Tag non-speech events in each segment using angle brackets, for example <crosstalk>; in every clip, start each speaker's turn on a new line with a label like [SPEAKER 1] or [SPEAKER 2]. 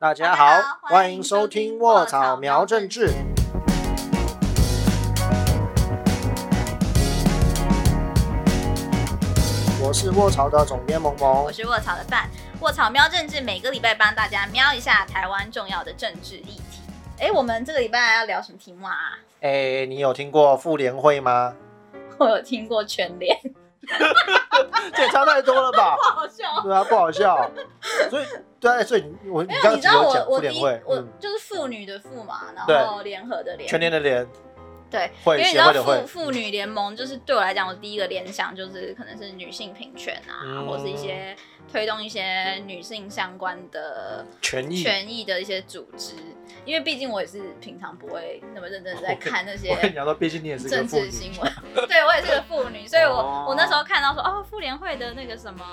[SPEAKER 1] 大家好，欢迎收听《卧草苗政治》。我是卧草的总编萌萌，
[SPEAKER 2] 我是卧草的范。卧草喵政治每个礼拜帮大家瞄一下台湾重要的政治议题。哎，我们这个礼拜要聊什么题目啊？
[SPEAKER 1] 哎，你有听过妇联会吗？<laughs>
[SPEAKER 2] 我有听过全联。<laughs>
[SPEAKER 1] 这也差太多了吧？<laughs>
[SPEAKER 2] 不好笑。
[SPEAKER 1] 对啊，不好笑。所以，对，所以我你刚刚讲妇联会，
[SPEAKER 2] 我就是妇女的妇嘛，然后联合的联，
[SPEAKER 1] 全联的联。
[SPEAKER 2] 对，因为你知道妇妇女联盟就是对我来讲，我第一个联想就是可能是女性平权啊，或是一些推动一些女性相关的
[SPEAKER 1] 权益
[SPEAKER 2] 权益的一些组织。因为毕竟我也是平常不会那么认真的在看那些。
[SPEAKER 1] 我跟你讲说，毕竟你也是
[SPEAKER 2] 政治新闻，<laughs> 对我也是个妇女，所以我我那时候看到说，哦，妇联会的那个什么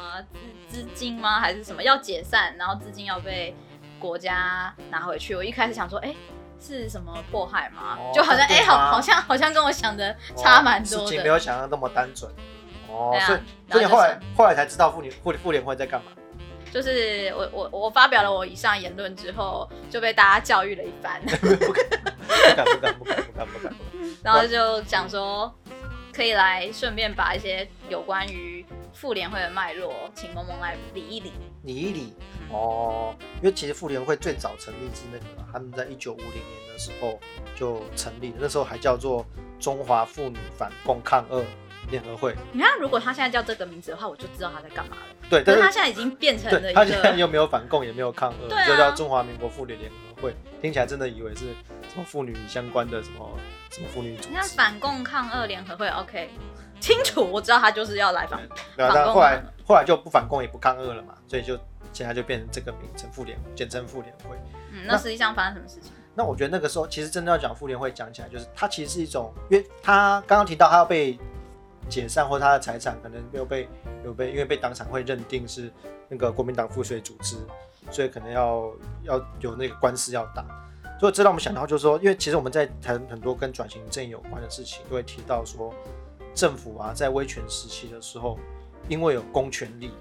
[SPEAKER 2] 资资金吗，还是什么要解散，然后资金要被国家拿回去，我一开始想说，哎。是什么迫害吗？就好像哎，好，好像好像跟我想的差蛮多的。
[SPEAKER 1] 事情没有想象那么单纯。哦，所以所以后来后来才知道妇女妇妇联会在干嘛。
[SPEAKER 2] 就是我我我发表了我以上言论之后，就被大家教育了一番。
[SPEAKER 1] 不敢不敢不敢不敢不敢。<laughs>
[SPEAKER 2] 然后就讲说，可以来顺便把一些有关于妇联会的脉络，请萌萌来理一理。
[SPEAKER 1] 理一理。哦，因为其实妇联会最早成立是那个，他们在一九五零年的时候就成立了，那时候还叫做中华妇女反共抗俄联合会。
[SPEAKER 2] 你看，如果他现在叫这个名字的话，我就知道他在干嘛了。
[SPEAKER 1] 对，但是
[SPEAKER 2] 他现在已经变成了，
[SPEAKER 1] 他现在又没有反共，也没有抗俄，就叫中华民国妇女联合会。听起来真的以为是什么妇女相关的什么什么妇女组织。
[SPEAKER 2] 你看，反共抗俄联合会，OK，清楚，我知道他就是要来反。
[SPEAKER 1] 对，但后来后来就不反共也不抗俄了嘛，所以就。现在就变成这个名称，妇联，简称妇联会。
[SPEAKER 2] 嗯，那实际上发生什么事情？
[SPEAKER 1] 那我觉得那个时候，其实真的要讲妇联会，讲起来就是它其实是一种，因为它刚刚提到它要被解散，或他的财产可能有被有被，因为被党产会认定是那个国民党附属组织，所以可能要要有那个官司要打。所以这让我们想到，就是说，因为其实我们在谈很多跟转型正有关的事情，都会提到说，政府啊，在威权时期的时候，因为有公权力。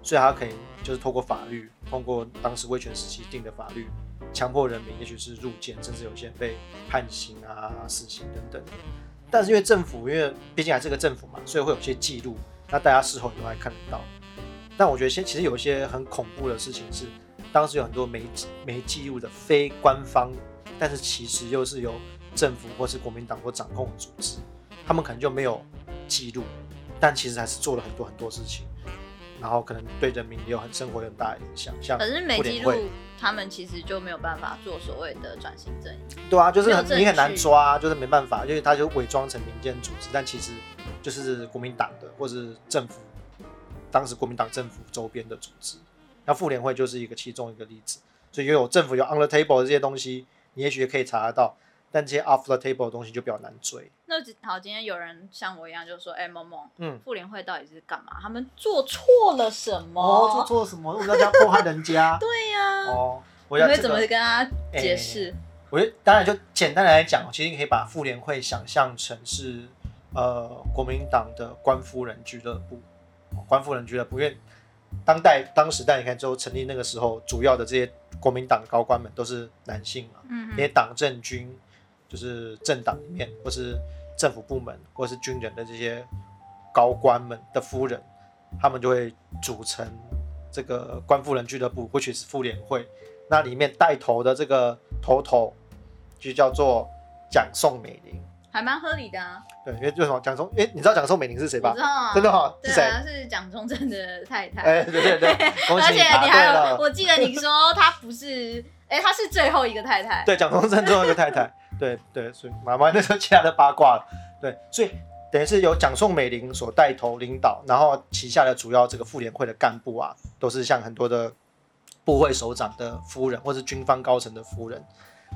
[SPEAKER 1] 所以他可以就是透过法律，通过当时威权时期定的法律，强迫人民，也许是入监，甚至有些被判刑啊、死刑等等。但是因为政府，因为毕竟还是个政府嘛，所以会有些记录，那大家事后也会看得到。但我觉得现其实有一些很恐怖的事情是，当时有很多没没记录的非官方，但是其实又是由政府或是国民党所掌控的组织，他们可能就没有记录，但其实还是做了很多很多事情。然后可能对人民也有很生活有很大的影响，像
[SPEAKER 2] 可是没记录，他们其实就没有办法做所谓的转型正义。
[SPEAKER 1] 对啊，就是很你很难抓，就是没办法，因为他就伪装成民间组织，但其实就是国民党的或是政府，当时国民党政府周边的组织。那妇联会就是一个其中一个例子，所以又有政府有 on the table 这些东西，你也许可以查得到。但这些 off the table 的东西就比较难追。
[SPEAKER 2] 那好，今天有人像我一样，就说：“哎，萌萌，嗯，妇联会到底是干嘛？他们做错了什么？
[SPEAKER 1] 哦，做错了什么？为什么要迫害人家？<laughs>
[SPEAKER 2] 对呀。哦，我会怎么跟他解释？
[SPEAKER 1] 我觉得当然就简单来讲，其实你可以把妇联会想象成是呃国民党的官夫人俱乐部。官夫人俱乐部，因为当代当时代你看，之后成立那个时候，主要的这些国民党高官们都是男性嘛，嗯，那些党政军。就是政党里面，或是政府部门，或是军人的这些高官们的夫人，他们就会组成这个官夫人俱乐部，或许是妇联会。那里面带头的这个头头，就叫做蒋宋美龄，
[SPEAKER 2] 还蛮合理的啊。
[SPEAKER 1] 对，因为为什么蒋宋？哎，你知道蒋宋美龄是谁吧？
[SPEAKER 2] 知道啊，
[SPEAKER 1] 真的哈？
[SPEAKER 2] 是
[SPEAKER 1] 谁？
[SPEAKER 2] 是蒋中正的太太。<laughs>
[SPEAKER 1] 哎，对对对，<laughs> 而
[SPEAKER 2] 且你还有，我记得你说她不是，哎，她是最后一个太太。
[SPEAKER 1] 对，蒋中正最后一个太太。对对，所以妈妈那时候其他的八卦了。对，所以等于是由蒋宋美龄所带头领导，然后旗下的主要这个妇联会的干部啊，都是像很多的部会首长的夫人，或是军方高层的夫人，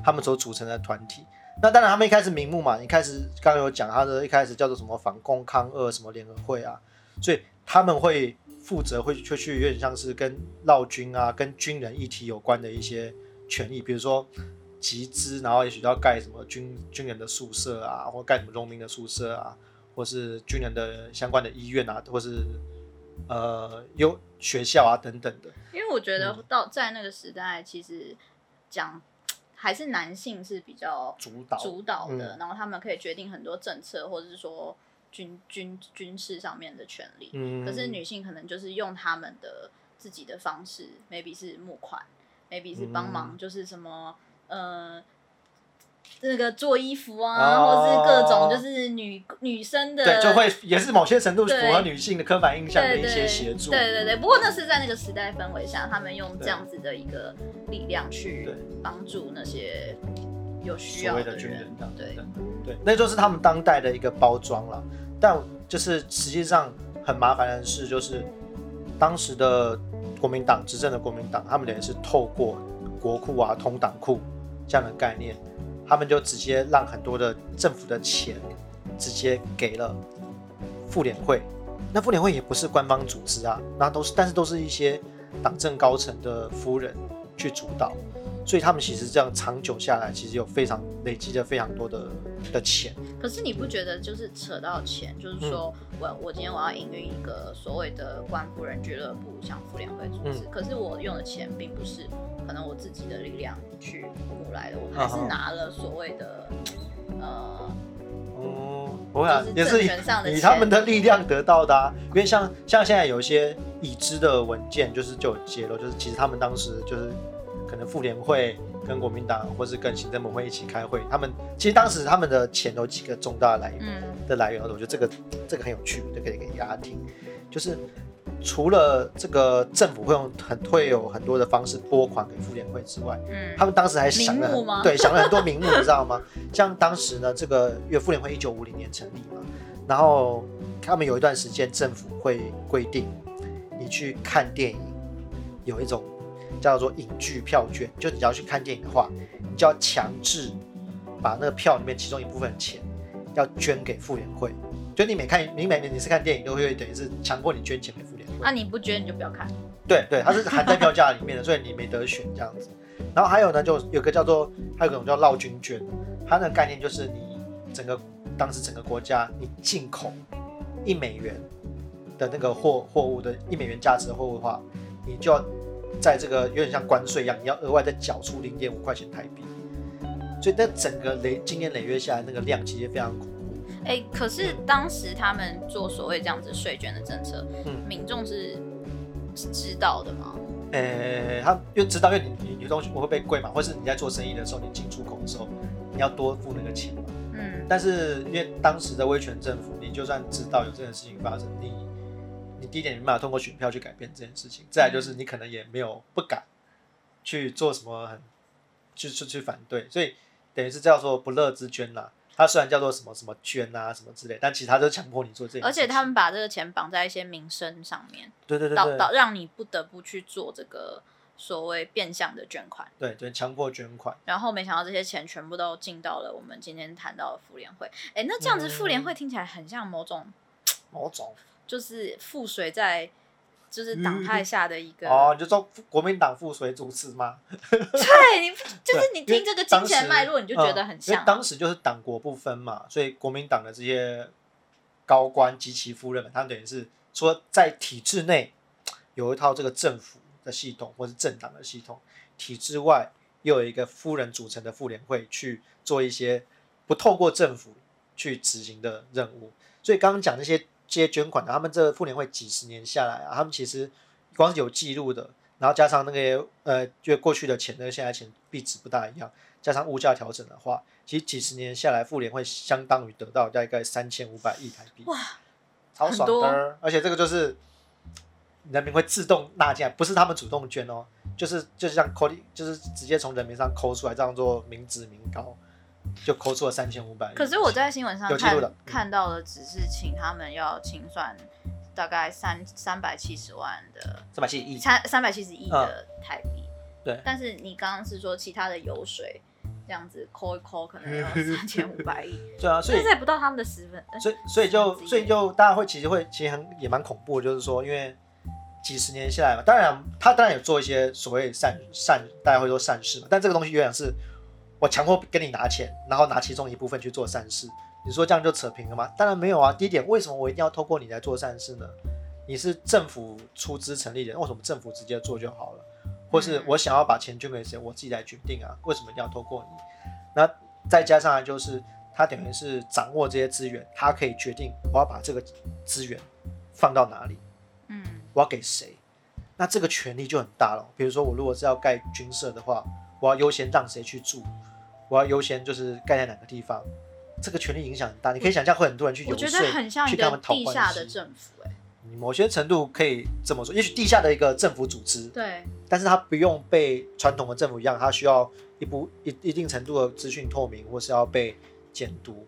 [SPEAKER 1] 他们所组成的团体。那当然，他们一开始名目嘛，一开始刚刚有讲，他的一开始叫做什么反共抗俄什么联合会啊，所以他们会负责会去去有点像是跟绕军啊、跟军人议题有关的一些权益，比如说。集资，然后也许要盖什么军军人的宿舍啊，或盖什么农民的宿舍啊，或是军人的相关的医院啊，或是呃有学校啊等等的。
[SPEAKER 2] 因为我觉得
[SPEAKER 1] 嗯。
[SPEAKER 2] 到在那个时代，其实讲还是男性是比较
[SPEAKER 1] 主导。
[SPEAKER 2] 主导的，
[SPEAKER 1] 嗯。
[SPEAKER 2] 然后他们可以决定很多政策，或者是说军军军事上面的权利。
[SPEAKER 1] 嗯，
[SPEAKER 2] 可是女性可能就是用他们的自己的方式，maybe 是募款，maybe 是帮忙，
[SPEAKER 1] 嗯。
[SPEAKER 2] 就是什么呃。那个做衣服啊，
[SPEAKER 1] 哦
[SPEAKER 2] 或是各种就是女女生的，
[SPEAKER 1] 对，就会也是某些程度符合女性的刻板印象的一些协助。
[SPEAKER 2] 对对对，不过那是在那个时代氛围下，他们用这样子的一个力量去帮助那些有需要的
[SPEAKER 1] 军人。
[SPEAKER 2] 对，
[SPEAKER 1] 对，那就是他们当代的一个包装了。但就是实际上很麻烦的是，就是当时的国民党执政的国民党，他们等于是透过国库啊、通党库这样的概念，他们就直接让很多的政府的钱直接给了妇联会。那妇联会也不是官方组织啊，那都是，但是都是一些党政高层的夫人去主导。所以他们其实这样长久下来，其实有非常累积了非常多的的钱。
[SPEAKER 2] 可是你不觉得就是扯到钱，就是说
[SPEAKER 1] 嗯
[SPEAKER 2] 我我今天我要营运一个所谓的官夫人俱乐部，像妇联会组织，
[SPEAKER 1] 嗯
[SPEAKER 2] 可是我用的钱并不是可能我自己的力量去募来的，我还是拿了所谓的呃
[SPEAKER 1] 哦，不会啊
[SPEAKER 2] 就是，
[SPEAKER 1] 也是
[SPEAKER 2] 政权上的
[SPEAKER 1] 以他们的力量得到的啊。因为像像现在有一些已知的文件，就是就有揭露，就是其实他们当时就是可能妇联会跟国民党或是跟行政盟会一起开会，他们其实当时他们的钱有几个重大的来源。
[SPEAKER 2] 嗯
[SPEAKER 1] 的来源，我觉得这个这个很有趣，就可以给大家听。就是除了这个政府会用很会有很多的方式拨款给妇联会之外，
[SPEAKER 2] 嗯，
[SPEAKER 1] 他们当时还想了对想了很多名目，你知道吗？像当时呢，这个因为妇联会一九五零年成立嘛，然后他们有一段时间政府会规定你去看电影有一种叫做影剧票券，就你要去看电影的话，你就要强制把那个票里面其中一部分的钱要捐给妇联会。就你每看你每你是看电影都会等于是强迫你捐钱给妇联会。
[SPEAKER 2] 那、你不捐你就不要看。
[SPEAKER 1] 对对，它是含在票价里面的，所以你没得选这样子。然后还有呢，就有个叫做还有一种叫绕军券，它的概念就是你整个当时整个国家你进口一美元的那个货货物的一美元价值的货物的话，你就要在这个有点像关税一样，你要额外再缴出零点五块钱台币。所以那整个累今年累月下来，那个量其实非常恐怖。
[SPEAKER 2] 哎、可是当时他们做所谓这样子税捐的政策，
[SPEAKER 1] 嗯
[SPEAKER 2] 民众是是知道的吗？
[SPEAKER 1] 呃，他因为知道，因为你你你东西会被贵嘛，或是你在做生意的时候，你进出口的时候，你要多付那个钱嘛。
[SPEAKER 2] 嗯，
[SPEAKER 1] 但是因为当时的威权政府，你就算知道有这件事情发生，你你第一点你没办法通过选票去改变这件事情，再来就是你可能也没有不敢去做什么很去去去反对，所以等于是叫做不乐之捐啦。它虽然叫做什么什么捐啊什么之类，但其实它就强迫你做这个。
[SPEAKER 2] 而且他们把这个钱绑在一些民生上面，
[SPEAKER 1] 对对对对
[SPEAKER 2] 导导让你不得不去做这个所谓变相的捐款。
[SPEAKER 1] 对对强迫捐款，
[SPEAKER 2] 然后没想到这些钱全部都进到了我们今天谈到的妇联会。哎，那这样子妇联会听起来很像某种
[SPEAKER 1] 某种
[SPEAKER 2] 就是附随在就是党派下的一个，
[SPEAKER 1] 哦，你就说国民党附随主持吗？<laughs>
[SPEAKER 2] 对，你就是你听这个金钱脉络，你就觉得很
[SPEAKER 1] 嗯因
[SPEAKER 2] 像
[SPEAKER 1] 为。当时就是党国不分嘛，所以国民党的这些高官及其夫人们，他们等于是说在体制内有一套这个政府的系统或是政党的系统，体制外又有一个夫人组成的妇联会去做一些不透过政府去执行的任务。所以刚刚讲那些这些捐款的，他们这个妇联会几十年下来啊，他们其实光是有记录的，然后加上那个呃，就过去的钱跟现在钱币值不大一样，加上物价调整的话，其实几十年下来，妇联会相当于得到大概三千五百亿台币，
[SPEAKER 2] 哇，
[SPEAKER 1] 超爽的！而且这个就是人民会自动纳进来，不是他们主动捐哦，就是就是像扣，就是直接从人民上抠出来，这样做民脂民膏，就扣出了三千五百亿。
[SPEAKER 2] 可是我在新闻上看看到的只是请他们要清算大概三三百七十万的
[SPEAKER 1] 三百七十亿，
[SPEAKER 2] 三三百七十亿的台币。
[SPEAKER 1] 嗯对
[SPEAKER 2] 但是你刚刚是说其他的油水这样子抠一抠，可能有 <laughs> 三千五百亿，
[SPEAKER 1] 对啊，所以
[SPEAKER 2] 现在不到他们的十分。呃
[SPEAKER 1] 所以所以就所以就大家会其实会其实很也蛮恐怖，就是说因为几十年下来嘛，当然他当然有做一些所谓善善，大家会说善事嘛，但这个东西有点是我强迫跟你拿钱，然后拿其中一部分去做善事，你说这样就扯平了吗？当然没有啊。第一点，为什么我一定要透过你来做善事呢？你是政府出资成立的，为什么政府直接做就好了？或是我想要把钱捐给谁，我自己来决定啊？为什么一定要透过你？那再加上来就是他等于是掌握这些资源，他可以决定我要把这个资源放到哪里，
[SPEAKER 2] 嗯，
[SPEAKER 1] 我要给谁。那这个权利就很大了。比如说我如果是要盖军舍的话，我要优先让谁去住，我要优先就是盖在哪个地方，这个权利影响很大。你可以想象会很多人去游说，去跟他们讨
[SPEAKER 2] 地下的。政府、哎，
[SPEAKER 1] 你某些程度可以这么说，也许地下的一个政府组织，
[SPEAKER 2] 对，
[SPEAKER 1] 但是它不用被传统的政府一样，它需要一部一一定程度的资讯透明，或是要被监督，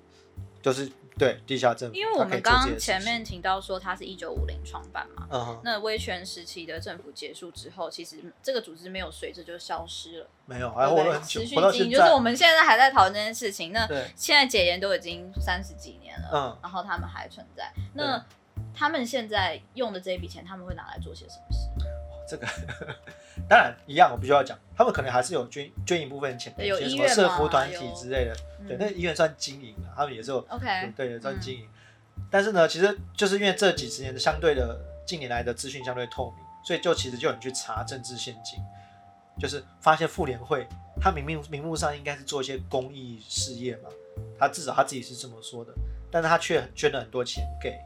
[SPEAKER 1] 就是对地下政府。
[SPEAKER 2] 因为我们刚刚前面提到说它是一九五零创办嘛，那威权时期的政府结束之后，其实这个组织没有随着就消失了，
[SPEAKER 1] 没有，还
[SPEAKER 2] 对不对
[SPEAKER 1] 活了很久
[SPEAKER 2] 持，续经营。就是我们现在还在讨论这件事情。那，现在解严都已经三十几年了，
[SPEAKER 1] 嗯，
[SPEAKER 2] 然后他们还存在。那他们现在用的这一笔钱，他们会拿来做些什么事？
[SPEAKER 1] 这个当然一样，我必须要讲，他们可能还是有捐捐一部分钱给
[SPEAKER 2] 有
[SPEAKER 1] 一些什么社福团体之类的，对，
[SPEAKER 2] 嗯
[SPEAKER 1] 那医院算经营了，他们也是有
[SPEAKER 2] OK，
[SPEAKER 1] 对也，算
[SPEAKER 2] 嗯
[SPEAKER 1] 经营。但是呢，其实就是因为这几十年的相对的近年来的资讯相对透明，所以就其实就有人去查政治现金，就是发现妇联会他明明名目上应该是做一些公益事业嘛，他至少他自己是这么说的，但是他却捐了很多钱给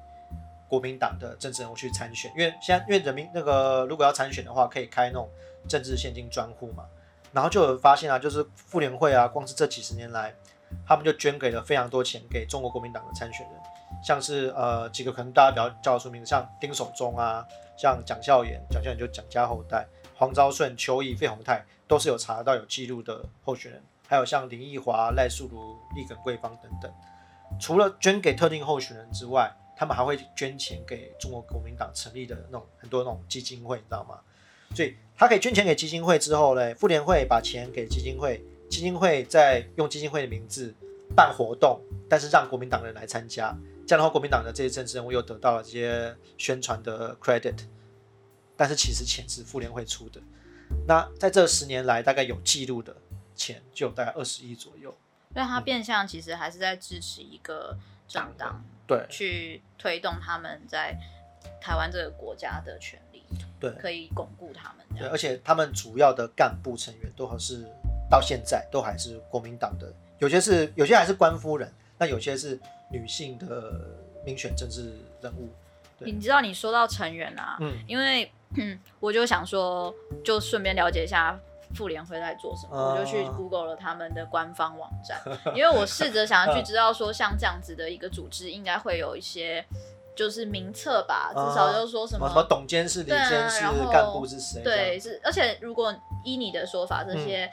[SPEAKER 1] 国民党的政治人物去参选，因为现在因为人民那个如果要参选的话，可以开那种政治现金专户嘛，然后就有发现啊，就是妇联会啊，光是这几十年来。他们就捐给了非常多钱给中国国民党的参选人，像是呃几个可能大家比较叫得出名，像丁守中啊，像蒋孝严，蒋孝严就蒋家后代，黄昭顺、邱毅、费鸿泰都是有查到有记录的候选人，还有像林奕华、赖素如、立耿桂芳等等。除了捐给特定候选人之外，他们还会捐钱给中国国民党成立的那种很多那种基金会，你知道吗？所以他可以捐钱给基金会之后呢，妇联会把钱给基金会，基金会再用基金会的名字办活动，但是让国民党人来参加，这样的话，国民党的这些政治人物又得到了这些宣传的 credit，但是其实钱是妇联会出的。那在这十年来，大概有记录的钱就有大概二十亿左右。
[SPEAKER 2] 所以它变相其实还是在支持一个政党
[SPEAKER 1] 对。
[SPEAKER 2] 去推动他们在台湾这个国家的权利，
[SPEAKER 1] 对。
[SPEAKER 2] 可以巩固他们
[SPEAKER 1] 对，而且他们主要的干部成员都还是到现在都还是国民党的，有些是有些还是官夫人，那有些是女性的民选政治人物。对。
[SPEAKER 2] 你知道你说到成员啊，
[SPEAKER 1] 嗯，
[SPEAKER 2] 因为嗯，我就想说，就顺便了解一下妇联会在做什么，
[SPEAKER 1] 哦
[SPEAKER 2] 我就去 Google 了他们的官方网站，<laughs> 因为我试着想要去知道说，像这样子的一个组织，应该会有一些就是名册吧，至少就是说什么
[SPEAKER 1] 什么什么董监事、监事干部是谁？
[SPEAKER 2] 对，是，而且如果依你的说法，这些、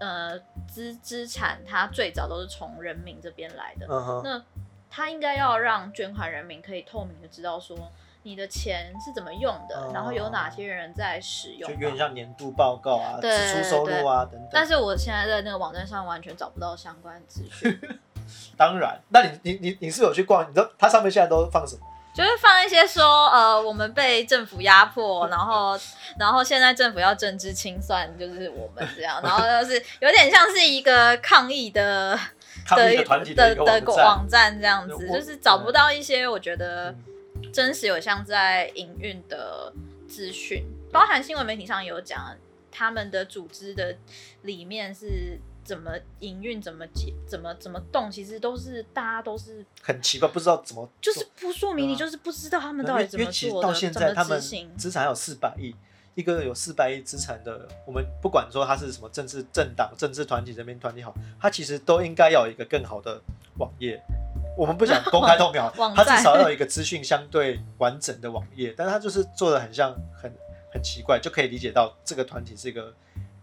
[SPEAKER 1] 嗯
[SPEAKER 2] 呃资资产，它最早都是从人民这边来的，
[SPEAKER 1] 嗯，
[SPEAKER 2] 那他应该要让捐款人民可以透明的知道说你的钱是怎么用的，
[SPEAKER 1] 哦
[SPEAKER 2] 然后有哪些人在使用。
[SPEAKER 1] 就有点像年度报告啊、支出收入啊等等。
[SPEAKER 2] 但是我现在在那个网站上完全找不到相关资讯，<laughs>
[SPEAKER 1] 当然，那你你你你是有去逛？你知道它上面现在都放什么？
[SPEAKER 2] 就是放一些说呃我们被政府压迫，然后 <laughs> 然后现在政府要政治清算，就是我们这样，然后就是有点像是一个抗议的
[SPEAKER 1] 抗议
[SPEAKER 2] 的
[SPEAKER 1] 的团体
[SPEAKER 2] 的
[SPEAKER 1] 一个网站。
[SPEAKER 2] 网站这样子，就是找不到一些我觉得
[SPEAKER 1] 嗯
[SPEAKER 2] 真实有像在营运的资讯，包含新闻媒体上有讲他们的组织的里面是怎么营运、怎么解、怎么怎么动，其实都是大家都是
[SPEAKER 1] 很奇怪，不知道怎么
[SPEAKER 2] 就是不说明，你就是不知道他们到底怎么做的，
[SPEAKER 1] 到现
[SPEAKER 2] 怎么
[SPEAKER 1] 在他们
[SPEAKER 2] 执行。
[SPEAKER 1] 资产还有四百亿，一个有四百亿资产的，我们不管说他是什么政治政党、政治团体、人民团体好，他其实都应该要有一个更好的网页。我们不想公开透明 <laughs>
[SPEAKER 2] 网，
[SPEAKER 1] 它
[SPEAKER 2] 站
[SPEAKER 1] 至少要有一个资讯相对完整的网页，但是它就是做的很像很很奇怪，就可以理解到这个团体是一个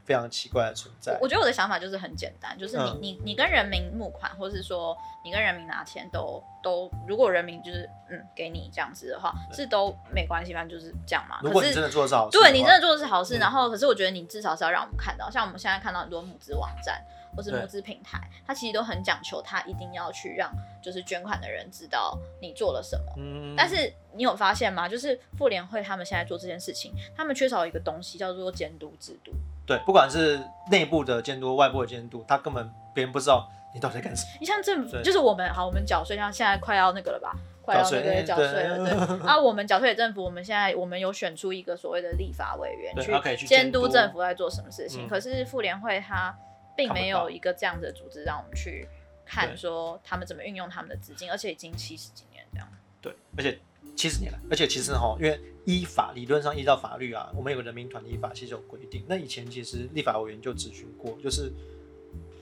[SPEAKER 1] 非常奇怪的存在。
[SPEAKER 2] 我觉得我的想法就是很简单，就是你、
[SPEAKER 1] 嗯
[SPEAKER 2] 你你跟人民募款，或是说你跟人民拿钱都都，如果人民就是嗯给你这样子的话，是都没关系，反正就是这样嘛。
[SPEAKER 1] 如果你真的做的是好事的，
[SPEAKER 2] 对你真的做的是好事，
[SPEAKER 1] 嗯
[SPEAKER 2] 然后可是我觉得你至少是要让我们看到，像我们现在看到很多募资网站或是募资平台，它其实都很讲求，它一定要去让就是捐款的人知道你做了什么。
[SPEAKER 1] 嗯，
[SPEAKER 2] 但是你有发现吗？就是妇联会他们现在做这件事情，他们缺少一个东西叫做监督制度。
[SPEAKER 1] 对，不管是内部的监督、外部的监督，他根本别人不知道你到底在干什么。
[SPEAKER 2] 你像政府，就是我们好，我们缴税，像现在快要那个了吧？快要那个缴税了，
[SPEAKER 1] 对
[SPEAKER 2] 对。<laughs> 啊，我们缴税给政府，我们现在我们有选出一个所谓的立法委员
[SPEAKER 1] 去
[SPEAKER 2] 监
[SPEAKER 1] 监督
[SPEAKER 2] 督政府在做什么事情。
[SPEAKER 1] 嗯
[SPEAKER 2] 可是妇联会它并没有一个这样子的组织让我们去看说他们怎么运用他们的资金，而且已经七十几年这样。
[SPEAKER 1] 对，而且七十年了，而且其实哈，因为依法理论上依照法律啊，我们有个人民团体法，其实有规定。那以前其实立法委员就咨询过，就是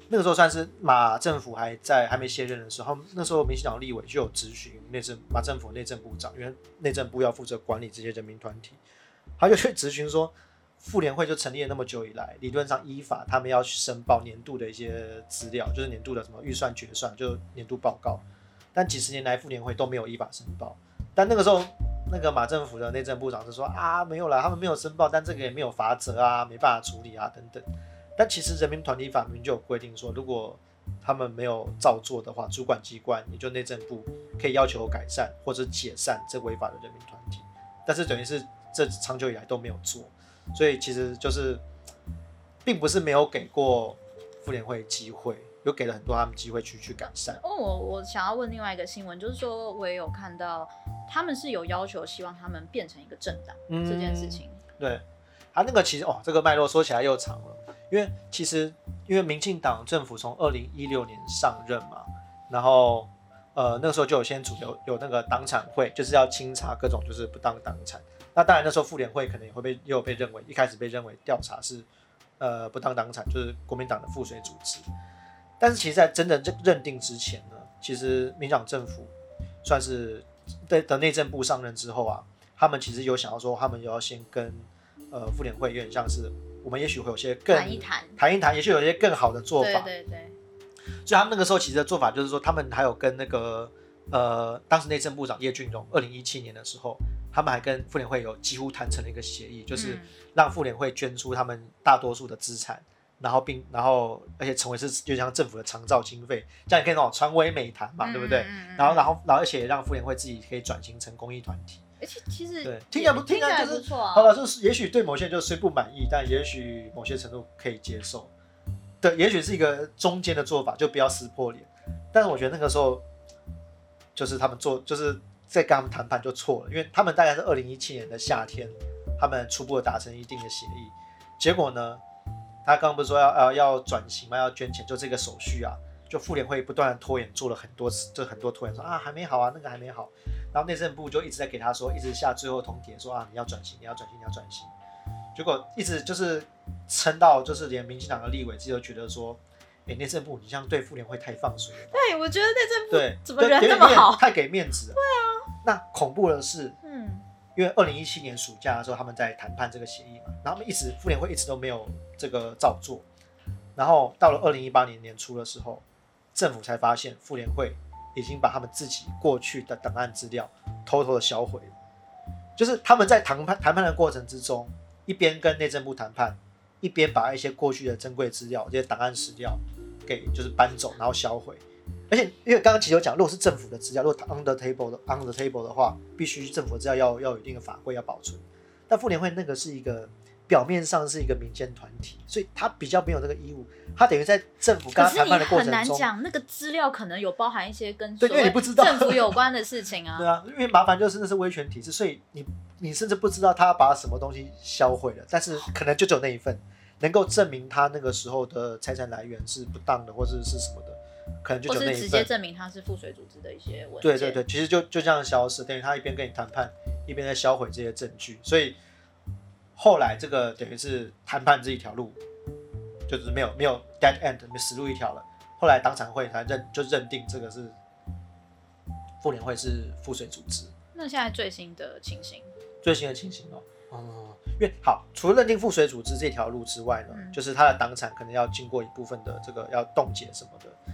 [SPEAKER 1] 那个时候算是马政府还在还没卸任的时候，那时候民进党立委就有咨询内政马政府内政部长，因为内政部要负责管理这些人民团体，他就去咨询说。妇联会就成立了那么久以来，理论上依法他们要去申报年度的一些资料，就是年度的什么预算决算，就年度报告。但几十年来妇联会都没有依法申报。但那个时候，那个马政府的内政部长就说啊，没有啦，他们没有申报，但这个也没有罚则啊，没办法处理啊，等等。但其实人民团体法明就有规定说，如果他们没有照做的话，主管机关也就内政部可以要求改善或者解散这违法的人民团体。但是等于是这长久以来都没有做，所以其实就是并不是没有给过妇联会机会，有给了很多他们机会去去改善。
[SPEAKER 2] 哦，我我想要问另外一个新闻，就是说我也有看到他们是有要求，希望他们变成一个政党、
[SPEAKER 1] 嗯
[SPEAKER 2] 这件事情。
[SPEAKER 1] 对，他那个其实哦，这个脉络说起来又长了，因为其实因为民进党政府从二零一六年上任嘛，然后呃那个时候就有先主有有那个党产会，就是要清查各种就是不当党产。那当然那时候妇联会可能也会被也有被认为一开始被认为调查是呃不当党产，就是国民党的附随组织。但是其实，在真的认认定之前呢，其实民进党政府算是的的内政部上任之后啊，他们其实有想要说，他们有要先跟呃妇联会有点像是，我们也许会有些更
[SPEAKER 2] 谈一谈，
[SPEAKER 1] 谈一谈，也许有一些更好的做
[SPEAKER 2] 对
[SPEAKER 1] 法。
[SPEAKER 2] 对对，
[SPEAKER 1] 所以他们那个时候其实的做法就是说，他们还有跟那个呃当时内政部长叶俊荣，二零一七年的时候，他们还跟妇联会有几乎谈成了一个协议，就是
[SPEAKER 2] 嗯
[SPEAKER 1] 让妇联会捐出他们大多数的资产。然后并然后而且成为是就像政府的长照经费，这样也可以那种传为美谈嘛，对不对？然后然后然后而且也让妇联会自己可以转型成公益团体。
[SPEAKER 2] 而且其实
[SPEAKER 1] 对听起来不
[SPEAKER 2] 听起来
[SPEAKER 1] 听起来就是。好了，就是也许对某些人就虽不满意，但也许某些程度可以接受。对，也许是一个中间的做法，就不要撕破脸。但是我觉得那个时候，就是他们做，就是在跟他们谈判就错了，因为他们大概是二零一七年的夏天，他们初步的达成一定的协议，结果呢，他刚刚不是说要要要转型嘛？要捐钱，就这个手续啊，就妇联会不断的拖延，做了很多次，就很多拖延，说啊还没好啊，那个还没好，然后内政部就一直在给他说，一直下最后通牒说啊你要转型，你要转型，你要转型，结果一直就是撑到就是连民进党的立委自己都觉得说，哎、内政部你这样对妇联会太放水了，
[SPEAKER 2] 对，我觉得内政部
[SPEAKER 1] 对，
[SPEAKER 2] 怎么人那么好
[SPEAKER 1] 太给面子了。对啊，那恐怖的是，
[SPEAKER 2] 嗯。
[SPEAKER 1] 因为二零一七年暑假的时候，他们在谈判这个协议嘛，然后他们一直妇联会一直都没有这个照做，然后到了二零一八年年初的时候，政府才发现妇联会已经把他们自己过去的档案资料偷偷的销毁了，就是他们在谈判谈判的过程之中，一边跟内政部谈判，一边把一些过去的珍贵资料、这些档案史料给就是搬走，然后销毁。而且，因为刚刚其实有讲，如果是政府的资料，如果 on the table 的 on the table 的话，必须政府的资料要要有一定的法规要保存。但妇联会那个是一个表面上是一个民间团体，所以他比较没有这个义务，他等于在政府跟
[SPEAKER 2] 可是你
[SPEAKER 1] 他谈判的过
[SPEAKER 2] 很
[SPEAKER 1] 程中，很
[SPEAKER 2] 难讲，那个资料可能有包含一些跟
[SPEAKER 1] 对因为你不知道
[SPEAKER 2] 政府有关的事情啊
[SPEAKER 1] 对。啊，因为麻烦就是那是威权体制，所以你你甚至不知道他把什么东西销毁了，但是可能就只有那一份能够证明他那个时候的财产来源是不当的，或者是什么的，可能就只有那一份。
[SPEAKER 2] 是直接证明他是赋水组织的一些文件。
[SPEAKER 1] 对对对，其实就就这样消失，等于他一边跟你谈判，一边在销毁这些证据，所以后来这个等于是谈判这一条路，就是没有没有 dead end，没死路一条了。后来党产会才认就认定这个是妇联会是赋水组织。
[SPEAKER 2] 那现在最新的情形，
[SPEAKER 1] 最新的情形哦。哦，因为好，除了认定赋水组织这条路之外呢，
[SPEAKER 2] 嗯
[SPEAKER 1] 就是他的党产可能要经过一部分的这个要冻结什么的。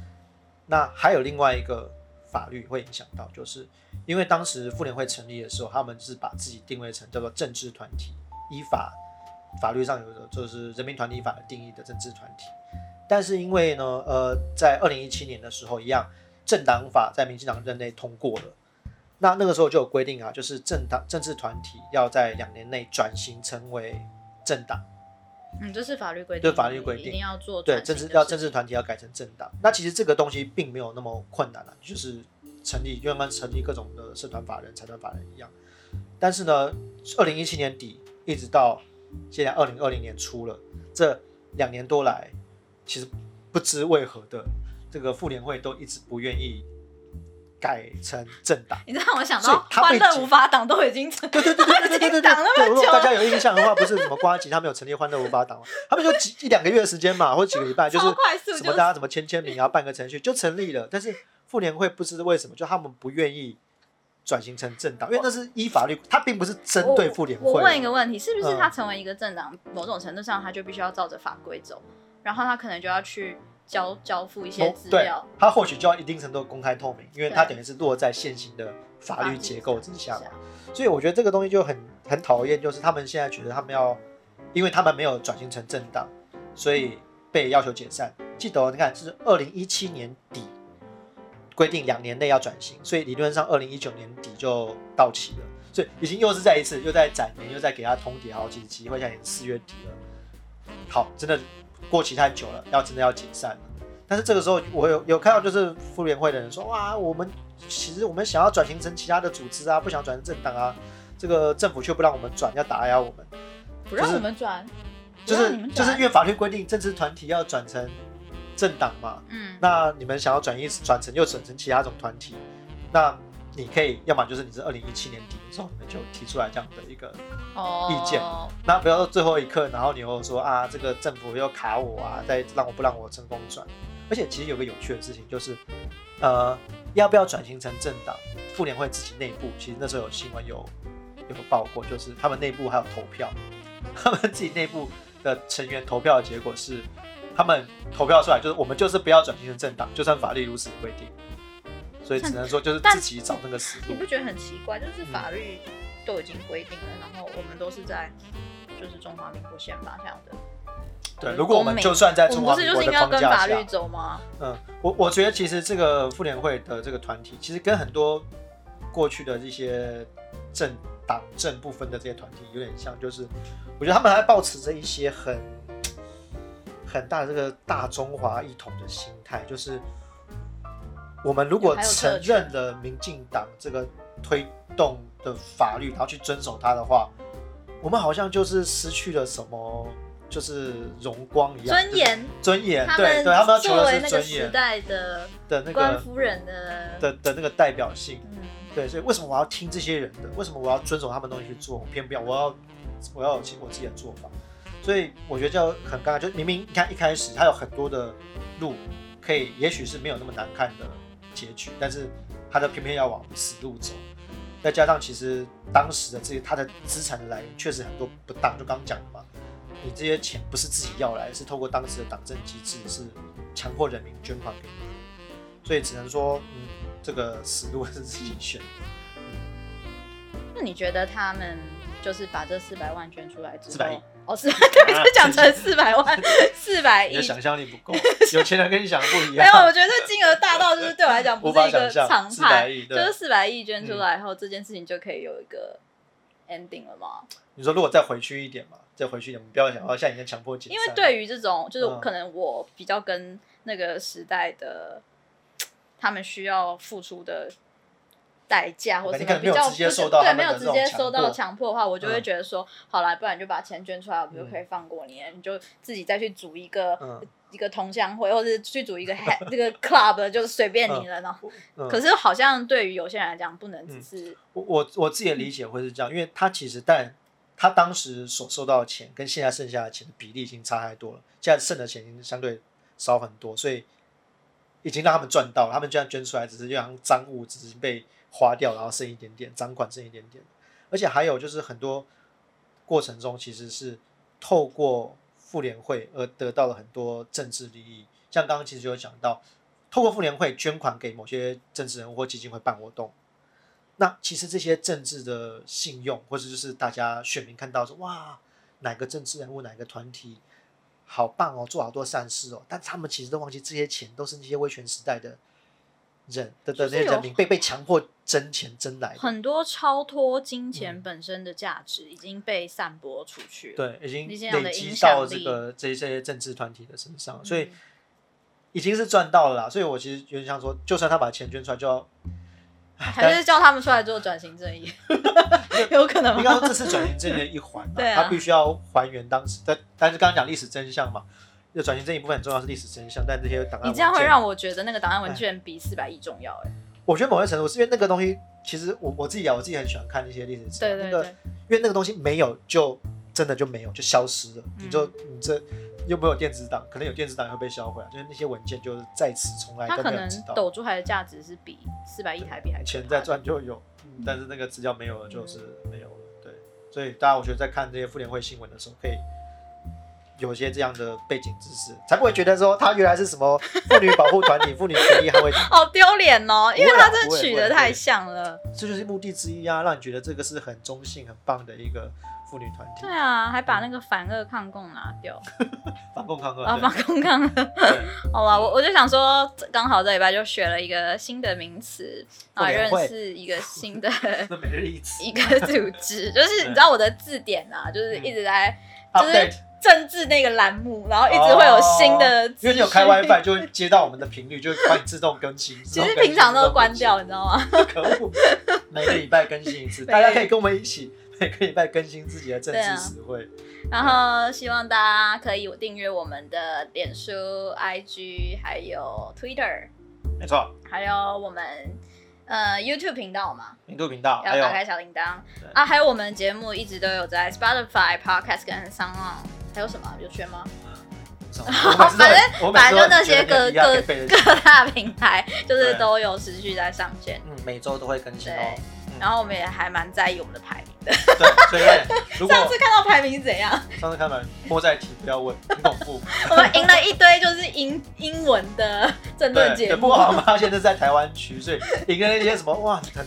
[SPEAKER 1] 那还有另外一个法律会影响到，就是因为当时妇联会成立的时候，他们是把自己定位成叫做政治团体，依法法律上有的就是人民团体法的定义的政治团体。但是因为呢，呃，在二零一七年的时候，一样政党法在民进党任内通过了。那那个时候就有规定啊，就是政党政治团体要在两年内转型成为政党，
[SPEAKER 2] 嗯，这是法律规定，
[SPEAKER 1] 对法律规定
[SPEAKER 2] 一定要做
[SPEAKER 1] 对政治要政治团体要改成政党。那其实这个东西并没有那么困难啊，就是成立，就跟成立各种的社团法人、财团法人一样。但是呢，二零一七年底一直到现在二零二零年初了，这两年多来，其实不知为何的，这个妇联会都一直不愿意改成政党。
[SPEAKER 2] 你让我想到欢乐无法党都已经成
[SPEAKER 1] 对对对对对对对对
[SPEAKER 2] 党那
[SPEAKER 1] 对，如果大家有印象的话，不是什么瓜吉他们有成立欢乐无法党吗？他们就几一两个月的时间嘛，或者几个礼拜，<laughs> 就是什么大家怎么签签名啊，<laughs> 办个程序就成立了。但是妇联会不知为什么，就他们不愿意转型成政党，因为那是依法律，它并不是针对妇联会。
[SPEAKER 2] 我问一个问题，是不是
[SPEAKER 1] 嗯
[SPEAKER 2] 他成为一个政党，某种程度上他就必须要照着法规走，然后他可能就要去交交付一些资
[SPEAKER 1] 对
[SPEAKER 2] 料，，
[SPEAKER 1] 它或许就要一定程度公开透明，因为它等于是落在现行的法律结构之下嘛。所以我觉得这个东西就很很讨厌，就是他们现在觉得他们要，因为他们没有转型成政党，所以被要求解散。记得、哦、你看是二零一七年底规定两年内要转型，所以理论上二零一九年底就到期了，所以已经又是再一次又在展年，又在给他通牒好几期，会现在四月底了。好，真的过期太久了，要真的要解散了。但是这个时候，我有有看到就是妇联会的人说，哇，我们其实我们想要转型成其他的组织啊，不想转成政党啊，这个政府却不让我们转，要打压我们，
[SPEAKER 2] 不让
[SPEAKER 1] 就是
[SPEAKER 2] 我们转，
[SPEAKER 1] 就是就是因为法律规定政治团体要转成政党嘛，
[SPEAKER 2] 嗯，
[SPEAKER 1] 那你们想要转移转成又转成其他种团体，那你可以要么就是你是二零一七年底的时候你们就提出来这样的一个，
[SPEAKER 2] 哦，
[SPEAKER 1] 意见。那不要说最后一刻，然后你又说啊这个政府又卡我啊，再让我不让我成功转，而且其实有个有趣的事情就是，呃，要不要转型成政党，妇联会自己内部其实那时候有新闻有有报过，就是他们内部还有投票，<laughs> 他们自己内部的成员投票的结果是，他们投票出来就是我们就是不要转型成政党，就算法律如此规定，所以只能说就是自己找那个思路
[SPEAKER 2] 你不。觉得很奇怪？就是
[SPEAKER 1] 嗯
[SPEAKER 2] 法律都已经规定了，然后我们都是在就是中华民国宪法下的。
[SPEAKER 1] 对，如果我们就算在中
[SPEAKER 2] 我们不是
[SPEAKER 1] 华民国的
[SPEAKER 2] 就是应该跟
[SPEAKER 1] 框架下
[SPEAKER 2] 法律，走吗？
[SPEAKER 1] 嗯，我我觉得其实这个妇联会的这个团体，其实跟很多过去的这些政党政不分的这些团体有点像，就是我觉得他们还保持着一些很很大的这个大中华一统的心态，就是我们如果承认了民进党这个推动的法律，然后去遵守它的话，我们好像就是失去了什么，就是荣光一样，
[SPEAKER 2] 尊严，
[SPEAKER 1] 尊严，对对，他们要求的是尊严
[SPEAKER 2] 时代的
[SPEAKER 1] 的那个
[SPEAKER 2] 官夫人的，
[SPEAKER 1] 的的那个代表性。
[SPEAKER 2] 嗯，
[SPEAKER 1] 对，所以为什么我要听这些人的？为什么我要遵守他们东西去做？我偏不要，我要我要有其我自己的做法。所以我觉得就很尴尬，就明明你看一开始他有很多的路可以，也许是没有那么难看的结局，但是他就偏偏要往死路走。再加上其实当时的这些他的资产的来源确实很多不当，就刚刚讲的嘛，你这些钱不是自己要来，是透过当时的党政机制是强迫人民捐款给你，所以只能说，嗯，这个死路是自己选的。
[SPEAKER 2] 那你觉得他们就是把这四百万捐出来之后
[SPEAKER 1] ，400亿
[SPEAKER 2] 哦，四百，<laughs> 对，就讲成 <laughs> 四百万，四百亿
[SPEAKER 1] 你的。想象力不够，有钱人跟你想的不一样没。
[SPEAKER 2] 有，我觉得这金额大到就是对我来讲不是一个常
[SPEAKER 1] 400
[SPEAKER 2] 态，
[SPEAKER 1] 亿
[SPEAKER 2] 就是四百亿捐出来后，这件事情就可以有一个 ending 了吗？
[SPEAKER 1] 你说如果再回去一点嘛，再回去一点，我们不要想要像以前强迫解散。
[SPEAKER 2] 因为对于这种，就是
[SPEAKER 1] 嗯
[SPEAKER 2] 可能我比较跟那个时代的他们需要付出的代价，或者
[SPEAKER 1] 没
[SPEAKER 2] 比较
[SPEAKER 1] 有直接受到
[SPEAKER 2] 对，没有直接收到
[SPEAKER 1] 强迫
[SPEAKER 2] 的话，我就会
[SPEAKER 1] 嗯。
[SPEAKER 2] 觉得说，好啦，不然你就把钱捐出来，我们就可以放过你，你就自己再去组一个、
[SPEAKER 1] 嗯。
[SPEAKER 2] 一个同乡会，或者是去组一个 ha- 这个 club，就是随便你了。然后，
[SPEAKER 1] 嗯。
[SPEAKER 2] 可是好像对于有些人来讲，不能只是。
[SPEAKER 1] 我我我自己的理解会是这样，因为他其实但他当时所收到的钱跟现在剩下的钱的比例已经差太多了，现在剩的钱已经相对少很多，所以已经让他们赚到了，他们这样捐出来只是就像赃物，只是被花掉，然后剩一点点，赃款剩一点点，而且还有就是很多过程中其实是透过妇联会而得到了很多政治利益，像刚刚其实有讲到，透过妇联会捐款给某些政治人物或基金会办活动。那其实这些政治的信用，或者就是大家选民看到说，哇，哪个政治人物、哪个团体好棒哦，做好多善事哦，但他们其实都忘记这些钱都是那些威权时代的人的的那些人民被被强迫争钱争来的，
[SPEAKER 2] 很多超脱金钱
[SPEAKER 1] 嗯
[SPEAKER 2] 本身的价值已经被散播出去了。
[SPEAKER 1] 对，已经累积到这个这这些政治团体的身上，所以
[SPEAKER 2] 嗯
[SPEAKER 1] 已经是赚到了啦。所以我其实有点想说，就算他把钱捐出来，就要
[SPEAKER 2] 还是叫他们出来做转型正义 <laughs> <laughs> 有可能吗？
[SPEAKER 1] 应该说这是转型正义的一环嘛，
[SPEAKER 2] 对啊
[SPEAKER 1] 他必须要还原当时，但但是刚刚讲历史真相嘛，这转型正义部分很重要是历史真相，但这些档案
[SPEAKER 2] 你这样会让我觉得那个档案文件比四百亿重要哎。
[SPEAKER 1] 我觉得某些程度是因为那个东西，其实我我自己啊，我自己很喜欢看那些历史资料，那个
[SPEAKER 2] 对。对对，
[SPEAKER 1] 因为那个东西没有就真的就没有，就消失了，你就你这又没有电子档，可能有电子档也会被销毁啊，就是那些文件就是在此从来都
[SPEAKER 2] 它可能
[SPEAKER 1] 没有知道，
[SPEAKER 2] 抖出来的价值是比四百亿台币还
[SPEAKER 1] 钱在赚就有，嗯但是那个资料没有了就是没有了，对，所以大家我觉得在看这些妇联会新闻的时候，可以有些这样的背景知识，才不会觉得说他原来是什么妇女保护团体、妇女权益捍卫，<laughs>
[SPEAKER 2] 好丢脸哦，因为他真的
[SPEAKER 1] 不会不会
[SPEAKER 2] 取得太像了。
[SPEAKER 1] 这就是目的之一啊，让你觉得这个是很中性、很棒的一个妇女团体。
[SPEAKER 2] 对，啊，还把那个反恶抗共拿掉。<laughs>
[SPEAKER 1] 反共抗恶，
[SPEAKER 2] 啊，
[SPEAKER 1] 对。
[SPEAKER 2] 反共抗
[SPEAKER 1] 恶。
[SPEAKER 2] 好吧，我我就想说，刚好这礼拜就学了一个新的名词，啊，认
[SPEAKER 1] 妇联会。
[SPEAKER 2] 识一个新的 <laughs>
[SPEAKER 1] 一
[SPEAKER 2] 个组织，就是你知道我的字典啊，就是一直在就是。政治那个栏目，然后一直会有新的
[SPEAKER 1] 因为你有开 WiFi 就会接到我们的频率，就会帮你自动更新。
[SPEAKER 2] 其实平常都关掉，你知道吗？
[SPEAKER 1] 可恶！每个礼拜更新一次，<laughs> 大家可以跟我们一起每个礼拜更新自己的政治词汇。
[SPEAKER 2] 然后希望大家可以订阅我们的脸书、IG，还有 Twitter，
[SPEAKER 1] 没错，
[SPEAKER 2] 还有我们呃 YouTube 频道嘛，
[SPEAKER 1] 频道还有
[SPEAKER 2] 要打开小铃铛
[SPEAKER 1] 对
[SPEAKER 2] 啊，还有我们的节目一直都有在 Spotify、Podcast 跟 s o n 还有什么有缺吗？
[SPEAKER 1] 反 <laughs>
[SPEAKER 2] 反正反正就那些
[SPEAKER 1] 各
[SPEAKER 2] 各各大平台就是都有持续在上线。
[SPEAKER 1] 嗯，每周都会更新哦。
[SPEAKER 2] 然后我们也还蛮在意我们的排名的。
[SPEAKER 1] 对，所以如果 <laughs>
[SPEAKER 2] 上次看到排名是怎样？
[SPEAKER 1] 上次看完莫再提，不要问，很恐怖。<laughs>
[SPEAKER 2] 我们赢了一堆就是英英文的政论
[SPEAKER 1] 对，对
[SPEAKER 2] 节目
[SPEAKER 1] 不。过我们发现这是在台湾区，所以赢了那些什么哇很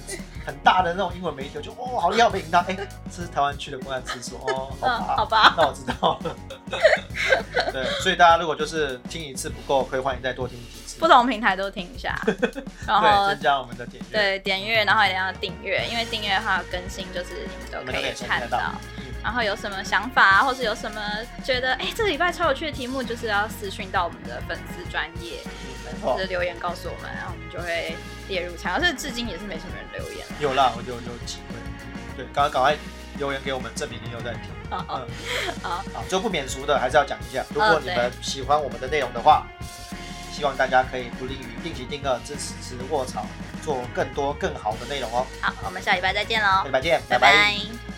[SPEAKER 1] 很大的那种英文媒体，我就哇好厉害，我们赢他。哎，这是台湾区的公安次数哦，<laughs> 好
[SPEAKER 2] 嗯，
[SPEAKER 1] 吧，
[SPEAKER 2] 好吧。
[SPEAKER 1] 那我知道了。<laughs> 对，所以大家如果就是听一次不够，可以欢迎再多听几次，
[SPEAKER 2] 不同平台都听一下，<laughs> 然后
[SPEAKER 1] 增加我们的点阅。
[SPEAKER 2] 对点阅，然后一定要订阅，因为订阅的话有更新，就是你们都
[SPEAKER 1] 可
[SPEAKER 2] 可以看
[SPEAKER 1] 到
[SPEAKER 2] 然后有什么想法啊，或是有什么觉得哎、这个礼拜超有趣的题目，就是要私讯到我们的粉丝专业，
[SPEAKER 1] 嗯没错
[SPEAKER 2] 或者，留言告诉我们，然后我们就会列入墙。但是至今也是没什么人留言。
[SPEAKER 1] 有啦，我就有机会。对，刚刚赶快留言给我们，证明你有在听。
[SPEAKER 2] 好好
[SPEAKER 1] 嗯，
[SPEAKER 2] 好，<laughs>
[SPEAKER 1] 好，就不免俗的，还是要讲一下。如果
[SPEAKER 2] 嗯
[SPEAKER 1] 你们喜欢我们的内容的话，希望大家可以不吝于定期定额支持卧槽，做更多更好的内容哦。
[SPEAKER 2] 好，我们下礼拜再见喽
[SPEAKER 1] 下礼，拜见，
[SPEAKER 2] 拜拜